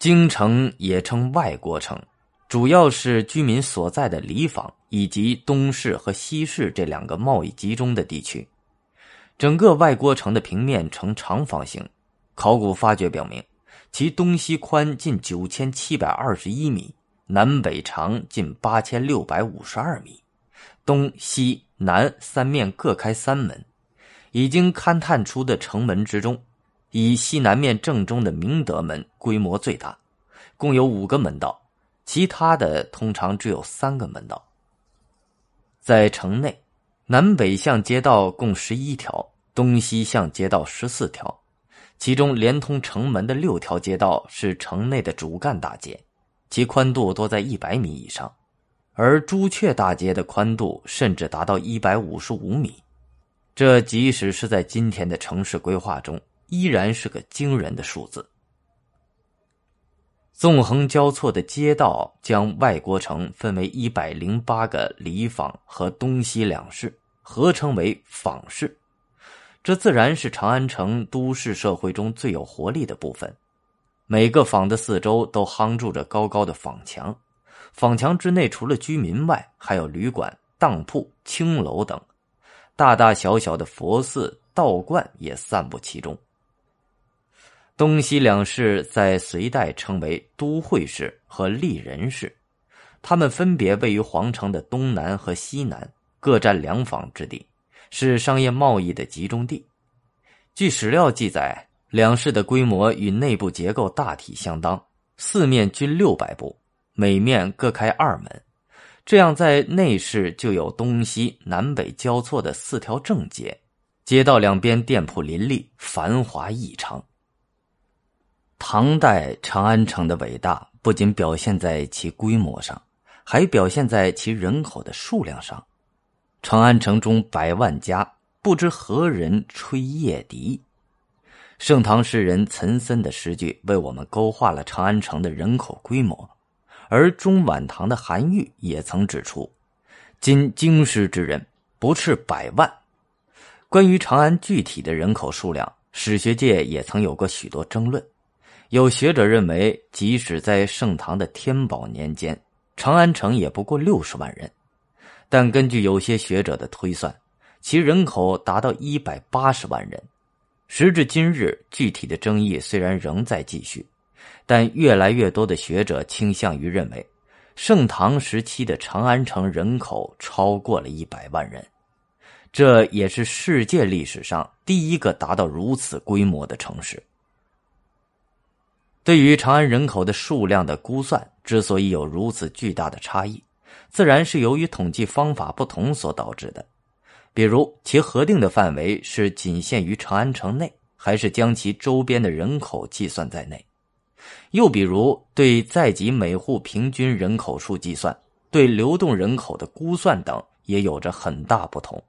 京城也称外国城，主要是居民所在的里坊以及东市和西市这两个贸易集中的地区。整个外郭城的平面呈长方形，考古发掘表明，其东西宽近九千七百二十一米，南北长近八千六百五十二米，东西南三面各开三门。已经勘探出的城门之中。以西南面正中的明德门规模最大，共有五个门道，其他的通常只有三个门道。在城内，南北向街道共十一条，东西向街道十四条，其中连通城门的六条街道是城内的主干大街，其宽度多在一百米以上，而朱雀大街的宽度甚至达到一百五十五米，这即使是在今天的城市规划中。依然是个惊人的数字。纵横交错的街道将外国城分为一百零八个里坊和东西两市，合称为坊市。这自然是长安城都市社会中最有活力的部分。每个坊的四周都夯筑着高高的坊墙，坊墙之内除了居民外，还有旅馆、当铺、青楼等，大大小小的佛寺、道观也散布其中。东西两市在隋代称为都会市和丽人市，它们分别位于皇城的东南和西南，各占两坊之地，是商业贸易的集中地。据史料记载，两市的规模与内部结构大体相当，四面均六百步，每面各开二门，这样在内市就有东西南北交错的四条正街，街道两边店铺林立，繁华异常。唐代长安城的伟大不仅表现在其规模上，还表现在其人口的数量上。长安城中百万家，不知何人吹夜笛。盛唐诗人岑参的诗句为我们勾画了长安城的人口规模，而中晚唐的韩愈也曾指出：“今京师之人不斥百万。”关于长安具体的人口数量，史学界也曾有过许多争论。有学者认为，即使在盛唐的天宝年间，长安城也不过六十万人。但根据有些学者的推算，其人口达到一百八十万人。时至今日，具体的争议虽然仍在继续，但越来越多的学者倾向于认为，盛唐时期的长安城人口超过了一百万人。这也是世界历史上第一个达到如此规模的城市。对于长安人口的数量的估算，之所以有如此巨大的差异，自然是由于统计方法不同所导致的。比如，其核定的范围是仅限于长安城内，还是将其周边的人口计算在内？又比如，对在籍每户平均人口数计算，对流动人口的估算等，也有着很大不同。